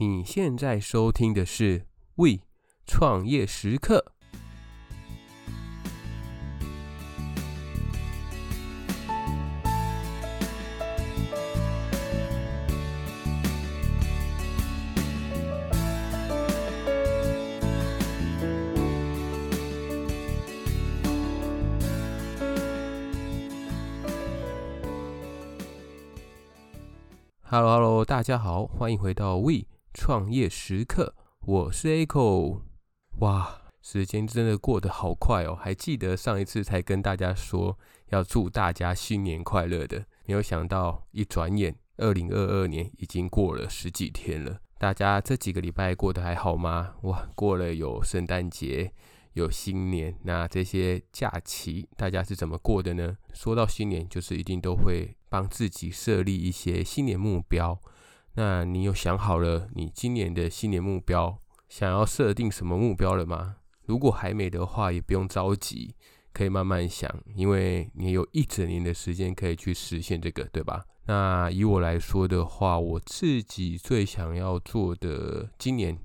你现在收听的是《We 创业时刻》。Hello，Hello，大家好，欢迎回到 We 创业时刻，我是 Echo。哇，时间真的过得好快哦！还记得上一次才跟大家说要祝大家新年快乐的，没有想到一转眼，二零二二年已经过了十几天了。大家这几个礼拜过得还好吗？哇，过了有圣诞节。有新年，那这些假期大家是怎么过的呢？说到新年，就是一定都会帮自己设立一些新年目标。那你有想好了你今年的新年目标，想要设定什么目标了吗？如果还没的话，也不用着急，可以慢慢想，因为你有一整年的时间可以去实现这个，对吧？那以我来说的话，我自己最想要做的，今年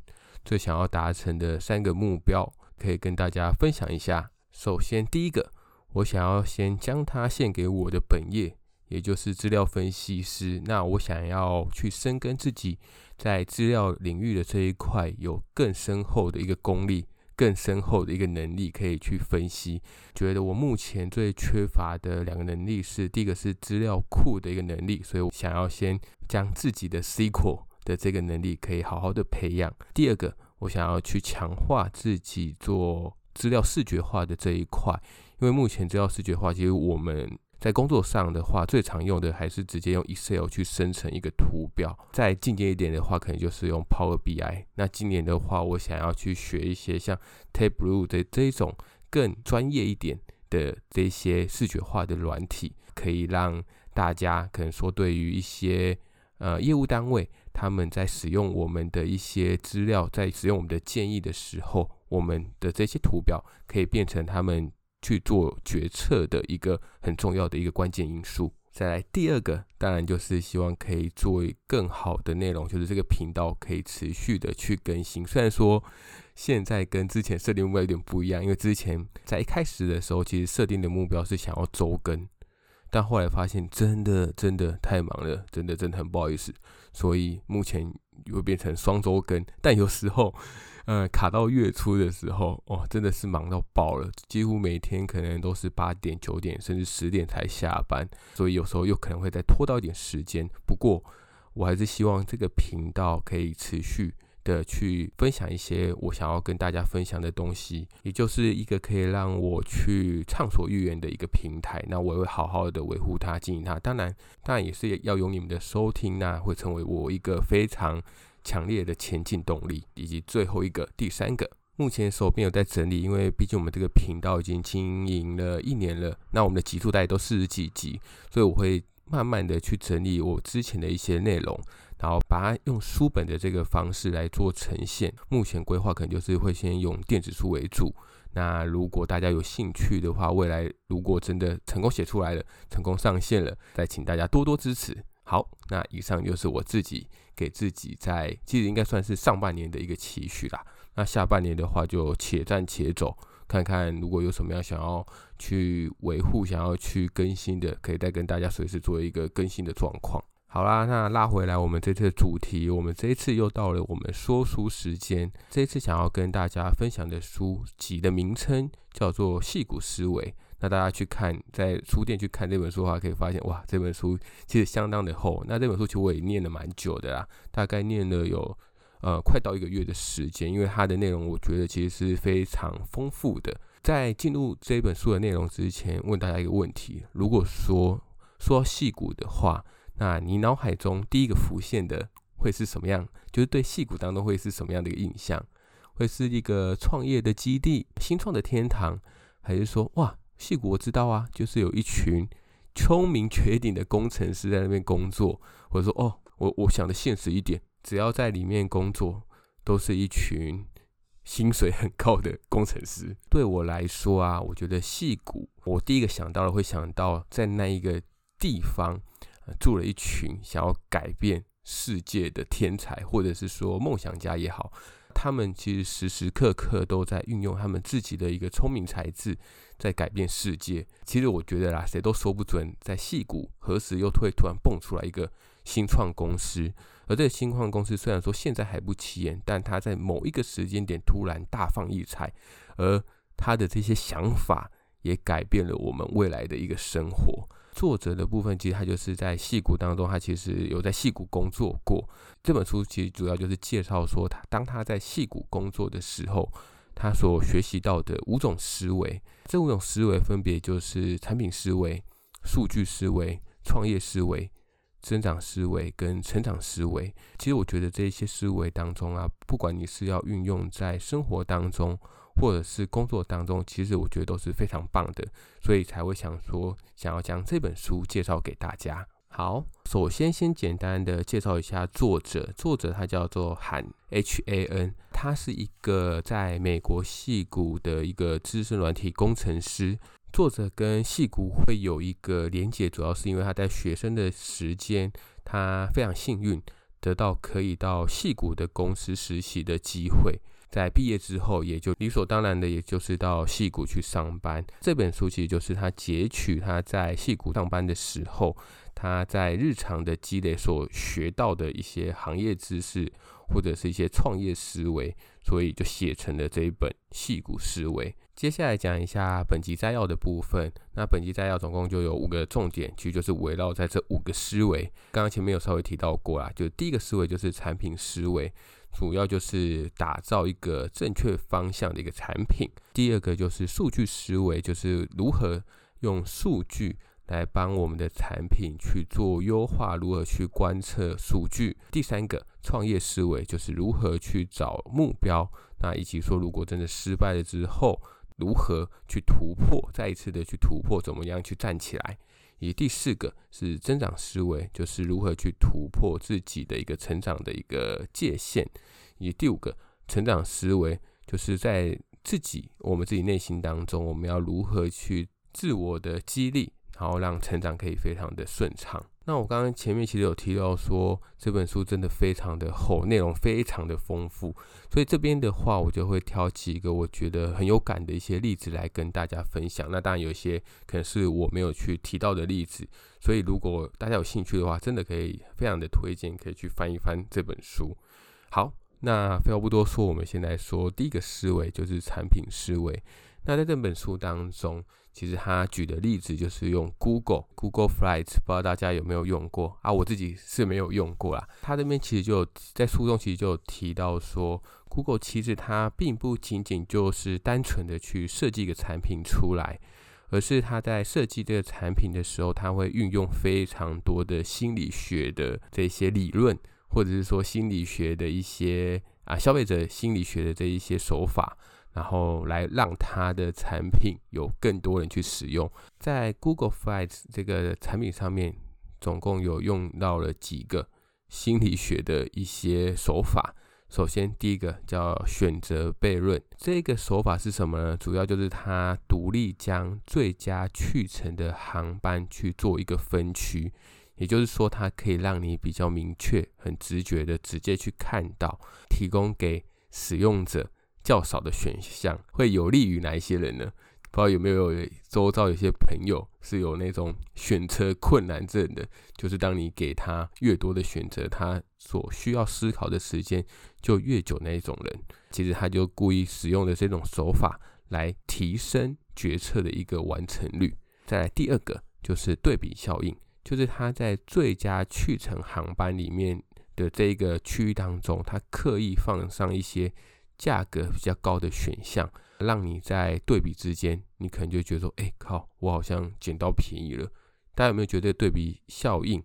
最想要达成的三个目标。可以跟大家分享一下。首先，第一个，我想要先将它献给我的本业，也就是资料分析师。那我想要去深耕自己在资料领域的这一块，有更深厚的一个功力，更深厚的一个能力可以去分析。觉得我目前最缺乏的两个能力是，第一个是资料库的一个能力，所以我想要先将自己的 SQL 的这个能力可以好好的培养。第二个。我想要去强化自己做资料视觉化的这一块，因为目前资料视觉化，其实我们在工作上的话，最常用的还是直接用 Excel 去生成一个图表。再进阶一点的话，可能就是用 Power BI。那今年的话，我想要去学一些像 Tableau 的这种更专业一点的这些视觉化的软体，可以让大家可能说对于一些呃业务单位。他们在使用我们的一些资料，在使用我们的建议的时候，我们的这些图表可以变成他们去做决策的一个很重要的一个关键因素。再来第二个，当然就是希望可以做更好的内容，就是这个频道可以持续的去更新。虽然说现在跟之前设定目标有点不一样，因为之前在一开始的时候，其实设定的目标是想要周更。但后来发现，真的真的太忙了，真的真的很不好意思，所以目前又变成双周更。但有时候，呃，卡到月初的时候，哇，真的是忙到爆了，几乎每天可能都是八点、九点，甚至十点才下班，所以有时候又可能会再拖到一点时间。不过，我还是希望这个频道可以持续。的去分享一些我想要跟大家分享的东西，也就是一个可以让我去畅所欲言的一个平台。那我会好好的维护它、经营它。当然，当然也是要有你们的收听，那会成为我一个非常强烈的前进动力。以及最后一个、第三个，目前手边有在整理，因为毕竟我们这个频道已经经营了一年了，那我们的集数大概都四十几集，所以我会慢慢的去整理我之前的一些内容。然后把它用书本的这个方式来做呈现。目前规划可能就是会先用电子书为主。那如果大家有兴趣的话，未来如果真的成功写出来了，成功上线了，再请大家多多支持。好，那以上就是我自己给自己在其实应该算是上半年的一个期许啦。那下半年的话就且战且走，看看如果有什么样想要去维护、想要去更新的，可以再跟大家随时做一个更新的状况。好啦，那拉回来，我们这次的主题，我们这一次又到了我们说书时间。这一次想要跟大家分享的书籍的名称叫做《戏骨思维》。那大家去看，在书店去看这本书的话，可以发现，哇，这本书其实相当的厚。那这本书其实我也念了蛮久的啦，大概念了有呃快到一个月的时间，因为它的内容我觉得其实是非常丰富的。在进入这本书的内容之前，问大家一个问题：如果说说到矽谷的话，那你脑海中第一个浮现的会是什么样？就是对矽谷当中会是什么样的一个印象？会是一个创业的基地、新创的天堂，还是说哇，矽谷我知道啊，就是有一群聪明绝顶的工程师在那边工作，或者说哦，我我想的现实一点，只要在里面工作，都是一群薪水很高的工程师。对我来说啊，我觉得矽谷，我第一个想到的会想到在那一个地方。住了一群想要改变世界的天才，或者是说梦想家也好，他们其实时时刻刻都在运用他们自己的一个聪明才智，在改变世界。其实我觉得啦，谁都说不准，在矽谷何时又会突然蹦出来一个新创公司。而这个新创公司虽然说现在还不起眼，但它在某一个时间点突然大放异彩，而他的这些想法也改变了我们未来的一个生活。作者的部分，其实他就是在戏骨当中，他其实有在戏骨工作过。这本书其实主要就是介绍说，他当他在戏骨工作的时候，他所学习到的五种思维。这五种思维分别就是产品思维、数据思维、创业思维、增长思维跟成长思维。其实我觉得这些思维当中啊，不管你是要运用在生活当中，或者是工作当中，其实我觉得都是非常棒的，所以才会想说想要将这本书介绍给大家。好，首先先简单的介绍一下作者，作者他叫做韩 H A N，他是一个在美国戏谷的一个资深软体工程师。作者跟戏谷会有一个连结，主要是因为他在学生的时间，他非常幸运得到可以到戏谷的公司实习的机会。在毕业之后，也就理所当然的，也就是到戏谷去上班。这本书其实就是他截取他在戏谷上班的时候，他在日常的积累所学到的一些行业知识，或者是一些创业思维，所以就写成了这一本《戏谷思维》。接下来讲一下本集摘要的部分。那本集摘要总共就有五个重点，其实就是围绕在这五个思维。刚刚前面有稍微提到过啦，就第一个思维就是产品思维。主要就是打造一个正确方向的一个产品。第二个就是数据思维，就是如何用数据来帮我们的产品去做优化，如何去观测数据。第三个创业思维，就是如何去找目标，那以及说如果真的失败了之后，如何去突破，再一次的去突破，怎么样去站起来。以第四个是增长思维，就是如何去突破自己的一个成长的一个界限。以第五个成长思维，就是在自己我们自己内心当中，我们要如何去自我的激励，然后让成长可以非常的顺畅。那我刚刚前面其实有提到说，这本书真的非常的厚，内容非常的丰富，所以这边的话，我就会挑几个我觉得很有感的一些例子来跟大家分享。那当然有一些可能是我没有去提到的例子，所以如果大家有兴趣的话，真的可以非常的推荐，可以去翻一翻这本书。好，那废话不多说，我们现在说第一个思维就是产品思维。那在这本书当中，其实他举的例子就是用 Google Google Flights，不知道大家有没有用过啊？我自己是没有用过啦。他这边其实就在书中其实就有提到说，Google 其实它并不仅仅就是单纯的去设计一个产品出来，而是他在设计这个产品的时候，他会运用非常多的心理学的这些理论，或者是说心理学的一些啊消费者心理学的这一些手法。然后来让他的产品有更多人去使用，在 Google Flights 这个产品上面，总共有用到了几个心理学的一些手法。首先，第一个叫选择悖论，这个手法是什么呢？主要就是他独立将最佳去程的航班去做一个分区，也就是说，它可以让你比较明确、很直觉的直接去看到，提供给使用者。较少的选项会有利于哪一些人呢？不知道有没有周遭有些朋友是有那种选车困难症的，就是当你给他越多的选择，他所需要思考的时间就越久那一种人。其实他就故意使用的这种手法来提升决策的一个完成率。再来第二个就是对比效应，就是他在最佳去程航班里面的这个区域当中，他刻意放上一些。价格比较高的选项，让你在对比之间，你可能就觉得说，哎、靠，我好像捡到便宜了。大家有没有觉得对比效应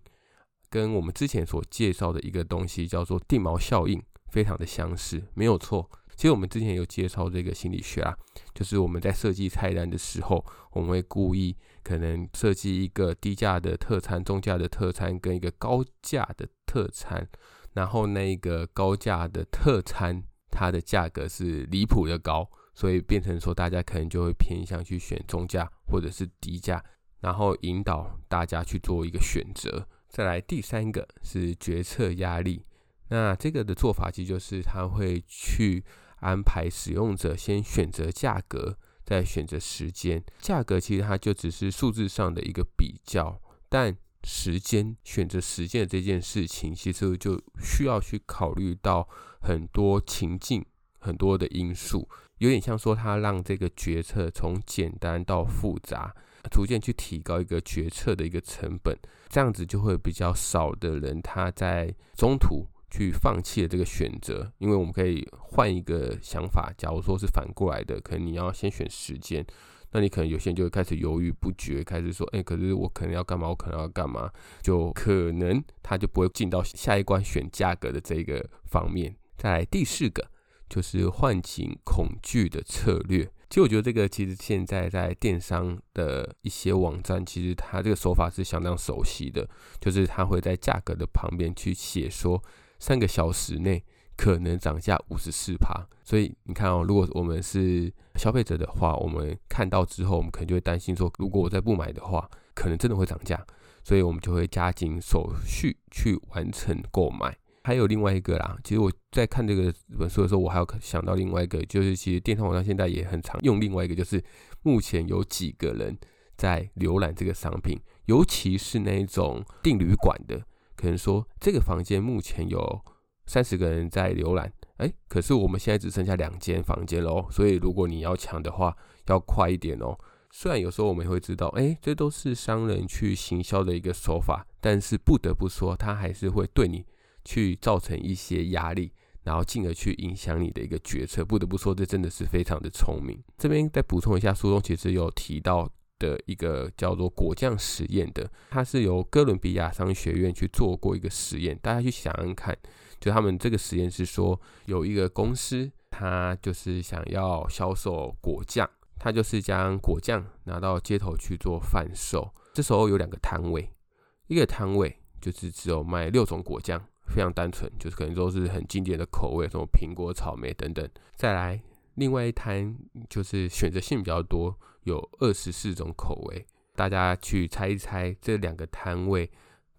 跟我们之前所介绍的一个东西叫做定锚效应非常的相似？没有错，其实我们之前有介绍这个心理学啊，就是我们在设计菜单的时候，我们会故意可能设计一个低价的特餐、中价的特餐跟一个高价的特餐，然后那一个高价的特餐。它的价格是离谱的高，所以变成说大家可能就会偏向去选中价或者是低价，然后引导大家去做一个选择。再来第三个是决策压力。那这个的做法其实就是他会去安排使用者先选择价格，再选择时间。价格其实它就只是数字上的一个比较，但时间选择时间的这件事情，其实就需要去考虑到很多情境、很多的因素，有点像说他让这个决策从简单到复杂，逐渐去提高一个决策的一个成本，这样子就会比较少的人他在中途。去放弃了这个选择，因为我们可以换一个想法。假如说是反过来的，可能你要先选时间，那你可能有些人就会开始犹豫不决，开始说：“哎，可是我可能要干嘛？我可能要干嘛？”就可能他就不会进到下一关选价格的这个方面。再来第四个就是唤醒恐惧的策略。其实我觉得这个其实现在在电商的一些网站，其实它这个手法是相当熟悉的，就是它会在价格的旁边去写说。三个小时内可能涨价五十四趴，所以你看哦，如果我们是消费者的话，我们看到之后，我们可能就会担心说，如果我再不买的话，可能真的会涨价，所以我们就会加紧手续去完成购买。还有另外一个啦，其实我在看这个本书的时候，我还有想到另外一个，就是其实电商网站现在也很常用另外一个，就是目前有几个人在浏览这个商品，尤其是那种订旅馆的。可能说这个房间目前有三十个人在浏览，哎，可是我们现在只剩下两间房间喽，所以如果你要抢的话，要快一点哦。虽然有时候我们会知道，哎，这都是商人去行销的一个手法，但是不得不说，他还是会对你去造成一些压力，然后进而去影响你的一个决策。不得不说，这真的是非常的聪明。这边再补充一下，书中其实有提到。的一个叫做果酱实验的，它是由哥伦比亚商学院去做过一个实验，大家去想想看，就他们这个实验是说，有一个公司，他就是想要销售果酱，他就是将果酱拿到街头去做贩售，这时候有两个摊位，一个摊位就是只有卖六种果酱，非常单纯，就是可能都是很经典的口味，什么苹果、草莓等等，再来。另外一摊就是选择性比较多，有二十四种口味。大家去猜一猜，这两个摊位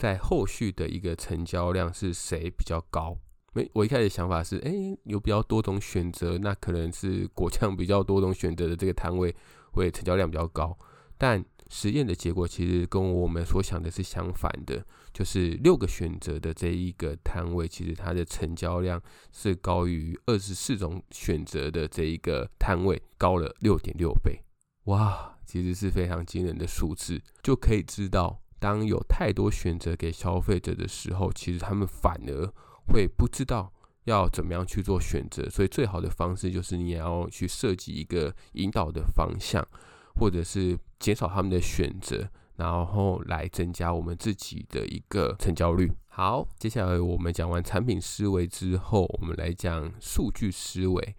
在后续的一个成交量是谁比较高？没，我一开始想法是，哎，有比较多种选择，那可能是果酱比较多种选择的这个摊位会成交量比较高，但。实验的结果其实跟我们所想的是相反的，就是六个选择的这一个摊位，其实它的成交量是高于二十四种选择的这一个摊位，高了六点六倍。哇，其实是非常惊人的数字，就可以知道，当有太多选择给消费者的时候，其实他们反而会不知道要怎么样去做选择。所以最好的方式就是你也要去设计一个引导的方向。或者是减少他们的选择，然后来增加我们自己的一个成交率。好，接下来我们讲完产品思维之后，我们来讲数据思维。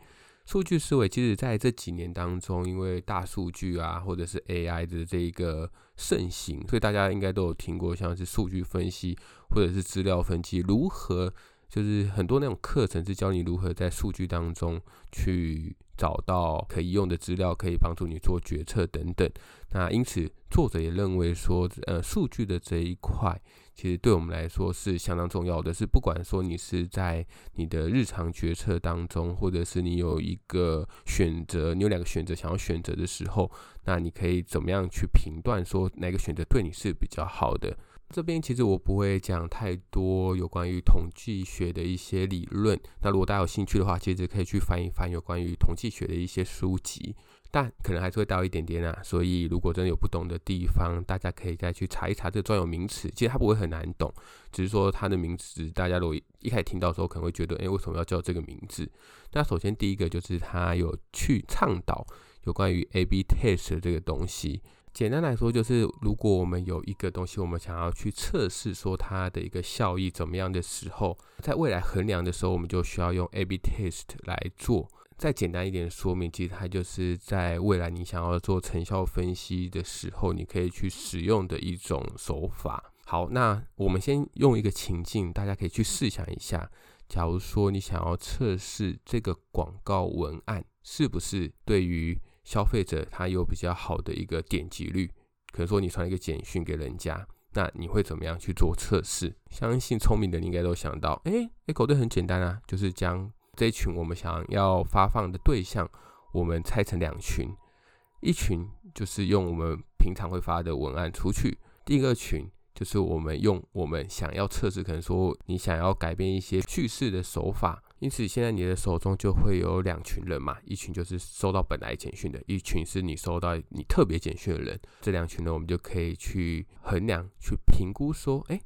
数据思维其实在这几年当中，因为大数据啊，或者是 AI 的这一个盛行，所以大家应该都有听过，像是数据分析或者是资料分析，如何就是很多那种课程是教你如何在数据当中去。找到可以用的资料，可以帮助你做决策等等。那因此，作者也认为说，呃，数据的这一块，其实对我们来说是相当重要的。是不管说你是在你的日常决策当中，或者是你有一个选择，你有两个选择想要选择的时候，那你可以怎么样去评断说哪个选择对你是比较好的？这边其实我不会讲太多有关于统计学的一些理论。那如果大家有兴趣的话，其实可以去翻一翻有关于统计学的一些书籍，但可能还是会到一点点啊。所以如果真的有不懂的地方，大家可以再去查一查这个专有名词。其实它不会很难懂，只是说它的名词，大家如果一开始听到的时候，可能会觉得，诶，为什么要叫这个名字？那首先第一个就是它有去倡导有关于 A/B test 这个东西。简单来说，就是如果我们有一个东西，我们想要去测试说它的一个效益怎么样的时候，在未来衡量的时候，我们就需要用 A/B test 来做。再简单一点说明，其实它就是在未来你想要做成效分析的时候，你可以去使用的一种手法。好，那我们先用一个情境，大家可以去试想一下，假如说你想要测试这个广告文案是不是对于消费者他有比较好的一个点击率，可能说你传一个简讯给人家，那你会怎么样去做测试？相信聪明的你应该都想到，诶，Echo 对很简单啊，就是将这一群我们想要发放的对象，我们拆成两群，一群就是用我们平常会发的文案出去，第二群。就是我们用我们想要测试，可能说你想要改变一些叙事的手法，因此现在你的手中就会有两群人嘛，一群就是收到本来简讯的，一群是你收到你特别简讯的人。这两群呢，我们就可以去衡量、去评估，说，哎，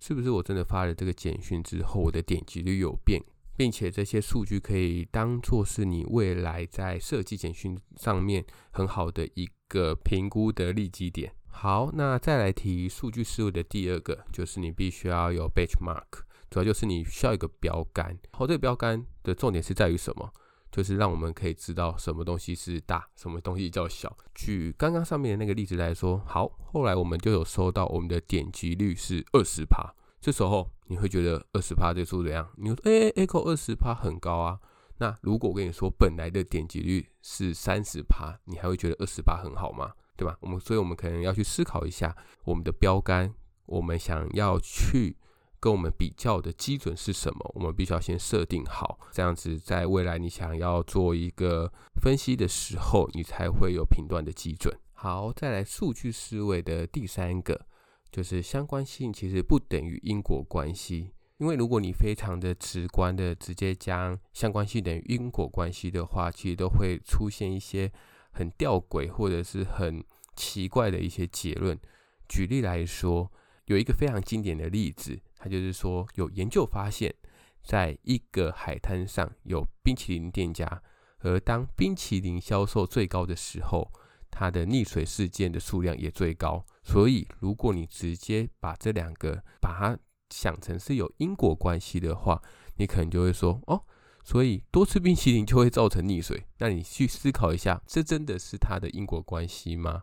是不是我真的发了这个简讯之后，我的点击率有变，并且这些数据可以当做是你未来在设计简讯上面很好的一个评估的利基点。好，那再来提数据思维的第二个，就是你必须要有 benchmark，主要就是你需要一个标杆。好，这个标杆的重点是在于什么？就是让我们可以知道什么东西是大，什么东西叫小。举刚刚上面的那个例子来说，好，后来我们就有收到我们的点击率是二十趴，这时候你会觉得二十趴这数怎样？你说，哎、欸、，Echo 二十趴很高啊。那如果我跟你说本来的点击率是三十趴，你还会觉得二十趴很好吗？对吧？我们所以，我们可能要去思考一下我们的标杆，我们想要去跟我们比较的基准是什么？我们必须要先设定好，这样子在未来你想要做一个分析的时候，你才会有评断的基准。好，再来数据思维的第三个，就是相关性其实不等于因果关系，因为如果你非常的直观的直接将相关性等于因果关系的话，其实都会出现一些。很吊诡或者是很奇怪的一些结论。举例来说，有一个非常经典的例子，它就是说有研究发现，在一个海滩上有冰淇淋店家，而当冰淇淋销售最高的时候，它的溺水事件的数量也最高。所以，如果你直接把这两个把它想成是有因果关系的话，你可能就会说哦。所以多吃冰淇淋就会造成溺水，那你去思考一下，这真的是它的因果关系吗？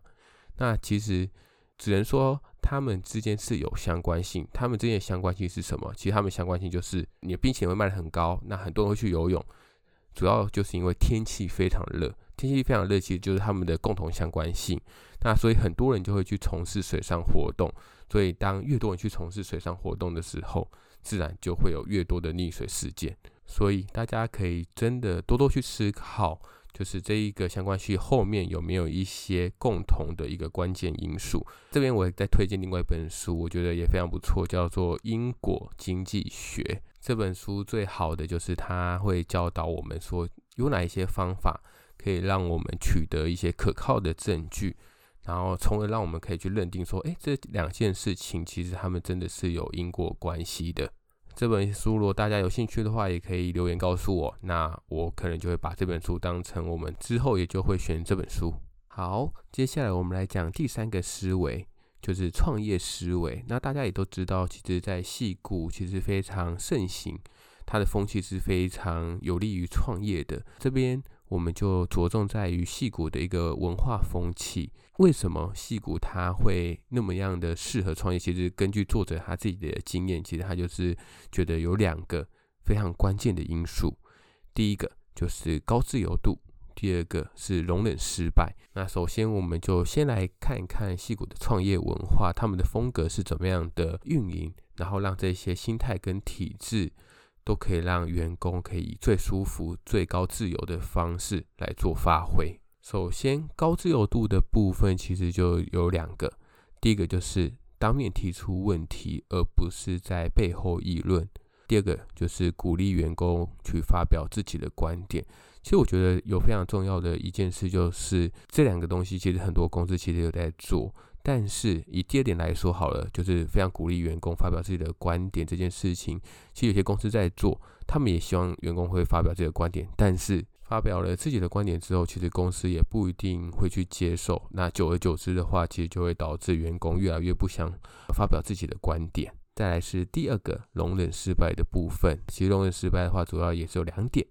那其实只能说他们之间是有相关性。他们之间的相关性是什么？其实他们相关性就是你的冰淇淋会卖得很高，那很多人会去游泳，主要就是因为天气非常热。天气非常热，其实就是他们的共同相关性。那所以很多人就会去从事水上活动。所以当越多人去从事水上活动的时候，自然就会有越多的溺水事件。所以大家可以真的多多去思考，就是这一个相关系后面有没有一些共同的一个关键因素。这边我也在推荐另外一本书，我觉得也非常不错，叫做《因果经济学》。这本书最好的就是它会教导我们说，有哪一些方法可以让我们取得一些可靠的证据，然后从而让我们可以去认定说，诶，这两件事情其实他们真的是有因果关系的。这本书，如果大家有兴趣的话，也可以留言告诉我。那我可能就会把这本书当成我们之后也就会选这本书。好，接下来我们来讲第三个思维，就是创业思维。那大家也都知道，其实，在戏谷其实非常盛行，它的风气是非常有利于创业的。这边。我们就着重在于戏谷的一个文化风气。为什么戏谷它会那么样的适合创业？其实根据作者他自己的经验，其实他就是觉得有两个非常关键的因素。第一个就是高自由度，第二个是容忍失败。那首先我们就先来看一看戏谷的创业文化，他们的风格是怎么样的运营，然后让这些心态跟体制。都可以让员工可以最舒服、最高自由的方式来做发挥。首先，高自由度的部分其实就有两个，第一个就是当面提出问题，而不是在背后议论；第二个就是鼓励员工去发表自己的观点。其实我觉得有非常重要的一件事，就是这两个东西，其实很多公司其实有在做。但是以第二点来说好了，就是非常鼓励员工发表自己的观点这件事情，其实有些公司在做，他们也希望员工会发表自己的观点。但是发表了自己的观点之后，其实公司也不一定会去接受。那久而久之的话，其实就会导致员工越来越不想发表自己的观点。再来是第二个容忍失败的部分，其实容忍失败的话，主要也是有两点。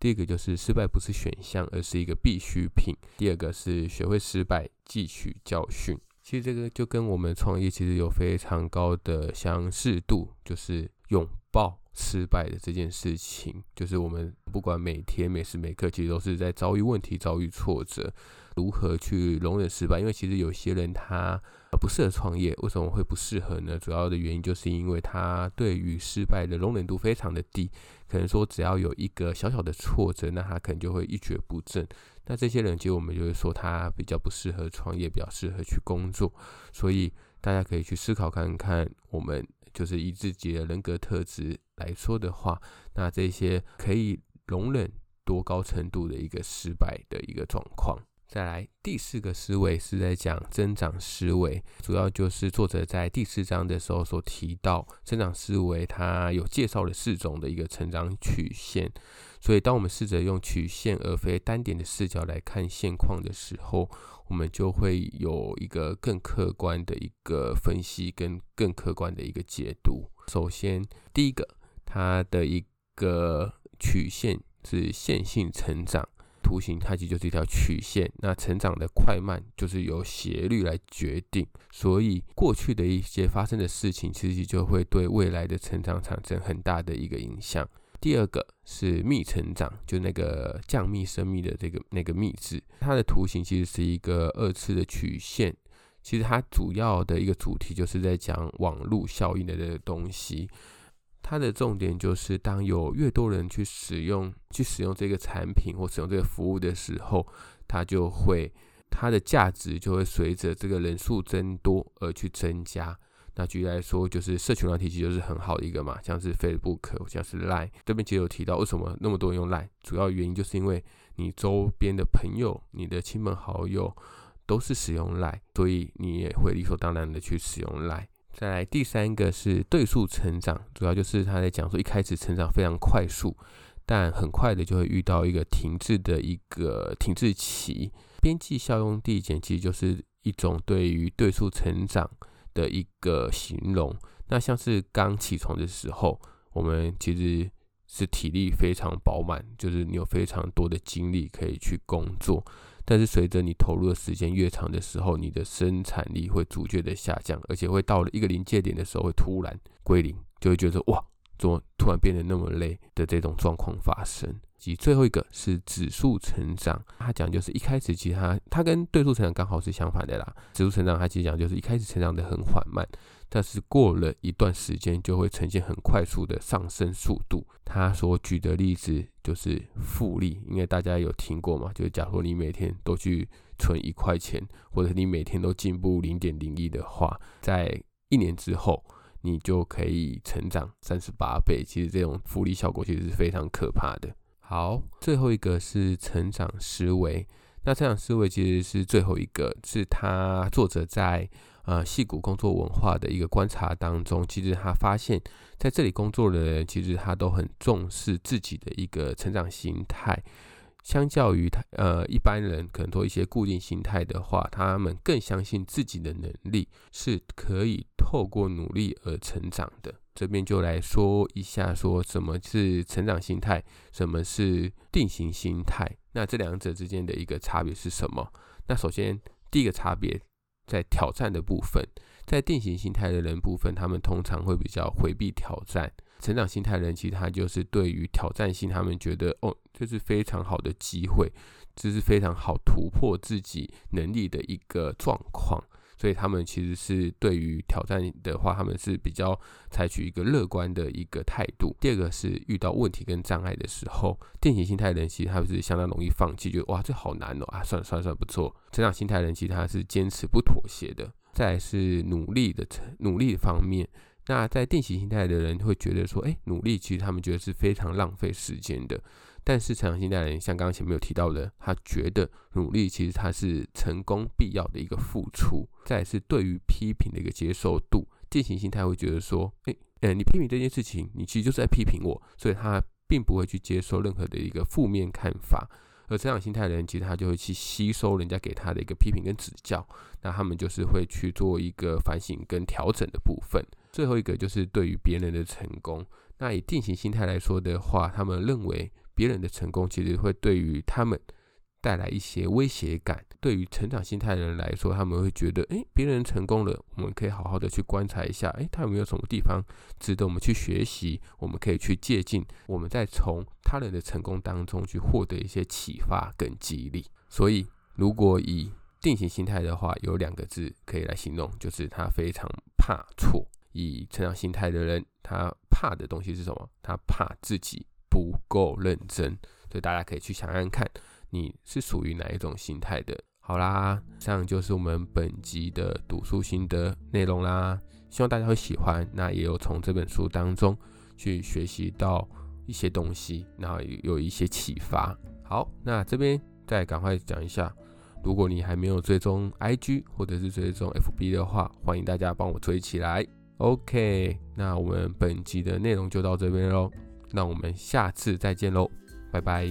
第一个就是失败不是选项，而是一个必需品。第二个是学会失败，汲取教训。其实这个就跟我们创业其实有非常高的相似度，就是拥抱失败的这件事情，就是我们不管每天每时每刻，其实都是在遭遇问题、遭遇挫折。如何去容忍失败？因为其实有些人他不适合创业，为什么会不适合呢？主要的原因就是因为他对于失败的容忍度非常的低，可能说只要有一个小小的挫折，那他可能就会一蹶不振。那这些人其实我们就会说他比较不适合创业，比较适合去工作。所以大家可以去思考看看，我们就是以自己的人格特质来说的话，那这些可以容忍多高程度的一个失败的一个状况。再来第四个思维是在讲增长思维，主要就是作者在第四章的时候所提到增长思维，它有介绍了四种的一个成长曲线。所以当我们试着用曲线而非单点的视角来看现况的时候，我们就会有一个更客观的一个分析跟更客观的一个解读。首先，第一个，它的一个曲线是线性成长。图形它其实就是一条曲线，那成长的快慢就是由斜率来决定，所以过去的一些发生的事情，其实就会对未来的成长产生很大的一个影响。第二个是幂成长，就那个降幂升幂的这个那个幂字，它的图形其实是一个二次的曲线，其实它主要的一个主题就是在讲网络效应的这个东西。它的重点就是，当有越多人去使用、去使用这个产品或使用这个服务的时候，它就会它的价值就会随着这个人数增多而去增加。那举例来说，就是社群软体其实就是很好的一个嘛，像是 Facebook，像是 Line。这边其实有提到，为什么那么多人用 Line？主要原因就是因为你周边的朋友、你的亲朋好友都是使用 Line，所以你也会理所当然的去使用 Line。再来第三个是对数成长，主要就是他在讲说，一开始成长非常快速，但很快的就会遇到一个停滞的一个停滞期。边际效用递减其实就是一种对于对数成长的一个形容。那像是刚起床的时候，我们其实是体力非常饱满，就是你有非常多的精力可以去工作。但是随着你投入的时间越长的时候，你的生产力会逐渐的下降，而且会到了一个临界点的时候，会突然归零，就会觉得哇，怎么突然变得那么累的这种状况发生。及最后一个是指数成长，他讲就是一开始其实它它跟对数成长刚好是相反的啦。指数成长它其实讲就是一开始成长的很缓慢，但是过了一段时间就会呈现很快速的上升速度。他所举的例子就是复利，因为大家有听过嘛，就是假如你每天都去存一块钱，或者你每天都进步零点零一的话，在一年之后你就可以成长三十八倍。其实这种复利效果其实是非常可怕的。好，最后一个是成长思维。那成长思维其实是最后一个，是他作者在呃戏骨工作文化的一个观察当中，其实他发现在这里工作的人，其实他都很重视自己的一个成长心态。相较于他呃一般人可能做一些固定心态的话，他们更相信自己的能力是可以透过努力而成长的。这边就来说一下，说什么是成长心态，什么是定型心态。那这两者之间的一个差别是什么？那首先第一个差别在挑战的部分，在定型心态的人部分，他们通常会比较回避挑战。成长心态人其实他就是对于挑战性，他们觉得哦，这是非常好的机会，这是非常好突破自己能力的一个状况。所以他们其实是对于挑战的话，他们是比较采取一个乐观的一个态度。第二个是遇到问题跟障碍的时候，定型心态的人其实他们是相当容易放弃，觉得哇，这好难哦啊，算了算了算了，不错。成长心态的人其实他是坚持不妥协的。再来是努力的成努力的方面，那在定型心态的人会觉得说，哎，努力其实他们觉得是非常浪费时间的。但是成长心态的人，像刚前面有提到的，他觉得努力其实他是成功必要的一个付出。再是对于批评的一个接受度，定型心态会觉得说，诶，呃，你批评这件事情，你其实就是在批评我，所以他并不会去接受任何的一个负面看法。而成长心态的人，其实他就会去吸收人家给他的一个批评跟指教，那他们就是会去做一个反省跟调整的部分。最后一个就是对于别人的成功，那以定型心态来说的话，他们认为。别人的成功其实会对于他们带来一些威胁感。对于成长心态的人来说，他们会觉得，诶，别人成功了，我们可以好好的去观察一下，诶，他有没有什么地方值得我们去学习？我们可以去借鉴，我们再从他人的成功当中去获得一些启发跟激励。所以，如果以定型心态的话，有两个字可以来形容，就是他非常怕错。以成长心态的人，他怕的东西是什么？他怕自己不够认真。所以大家可以去想想看，你是属于哪一种心态的。好啦，以上就是我们本集的读书心得内容啦，希望大家会喜欢。那也有从这本书当中去学习到一些东西，然后有一些启发。好，那这边再赶快讲一下，如果你还没有追踪 IG 或者是追踪 FB 的话，欢迎大家帮我追起来。OK，那我们本集的内容就到这边喽，那我们下次再见喽，拜拜。